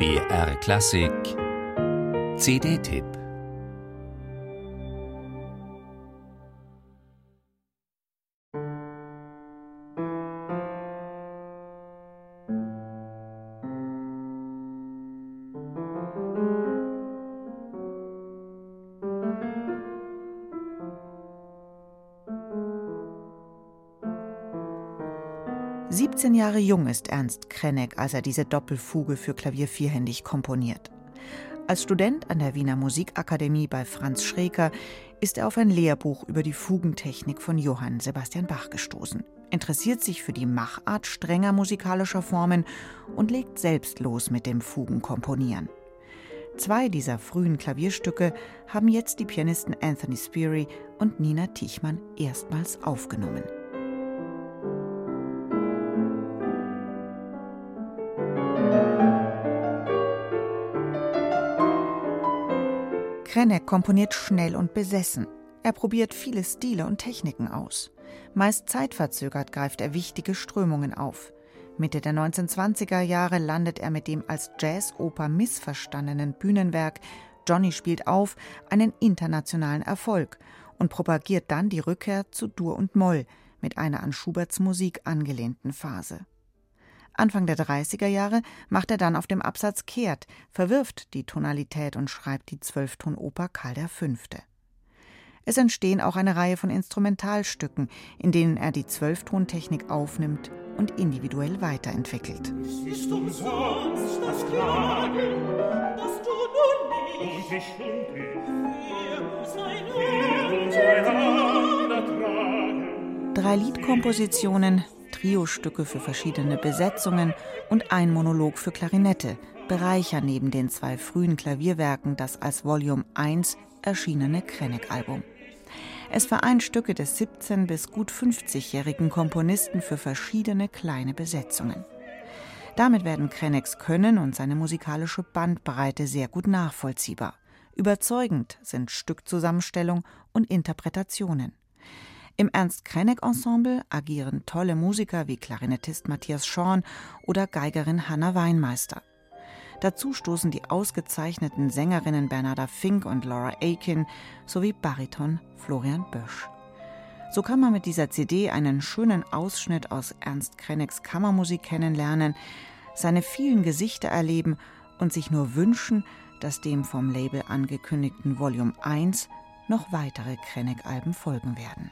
BR Klassik. CD-Tipp Siebzehn Jahre jung ist Ernst Krenneck, als er diese Doppelfuge für Klavier vierhändig komponiert. Als Student an der Wiener Musikakademie bei Franz Schreker ist er auf ein Lehrbuch über die Fugentechnik von Johann Sebastian Bach gestoßen, interessiert sich für die Machart strenger musikalischer Formen und legt selbst los mit dem Fugenkomponieren. Zwei dieser frühen Klavierstücke haben jetzt die Pianisten Anthony Speary und Nina Tichmann erstmals aufgenommen. Krenneck komponiert schnell und besessen. Er probiert viele Stile und Techniken aus. Meist zeitverzögert greift er wichtige Strömungen auf. Mitte der 1920er Jahre landet er mit dem als Jazzoper missverstandenen Bühnenwerk Johnny spielt auf einen internationalen Erfolg und propagiert dann die Rückkehr zu Dur und Moll mit einer an Schuberts Musik angelehnten Phase. Anfang der 30er Jahre macht er dann auf dem Absatz kehrt, verwirft die Tonalität und schreibt die Zwölftonoper Karl V. Es entstehen auch eine Reihe von Instrumentalstücken, in denen er die Zwölftontechnik aufnimmt und individuell weiterentwickelt. Es ist umsonst das Klagen, dass du nun nicht und ich Drei Liedkompositionen, Triostücke für verschiedene Besetzungen und ein Monolog für Klarinette bereichern neben den zwei frühen Klavierwerken das als Volume 1 erschienene Krenneck-Album. Es vereint Stücke des 17- bis gut 50-jährigen Komponisten für verschiedene kleine Besetzungen. Damit werden Krenecks Können und seine musikalische Bandbreite sehr gut nachvollziehbar. Überzeugend sind Stückzusammenstellung und Interpretationen. Im Ernst-Krenek-Ensemble agieren tolle Musiker wie Klarinettist Matthias Schorn oder Geigerin Hanna Weinmeister. Dazu stoßen die ausgezeichneten Sängerinnen Bernarda Fink und Laura Aiken sowie Bariton Florian Bösch. So kann man mit dieser CD einen schönen Ausschnitt aus Ernst Krenecks Kammermusik kennenlernen, seine vielen Gesichter erleben und sich nur wünschen, dass dem vom Label angekündigten Volume 1 noch weitere Krenneck-Alben folgen werden.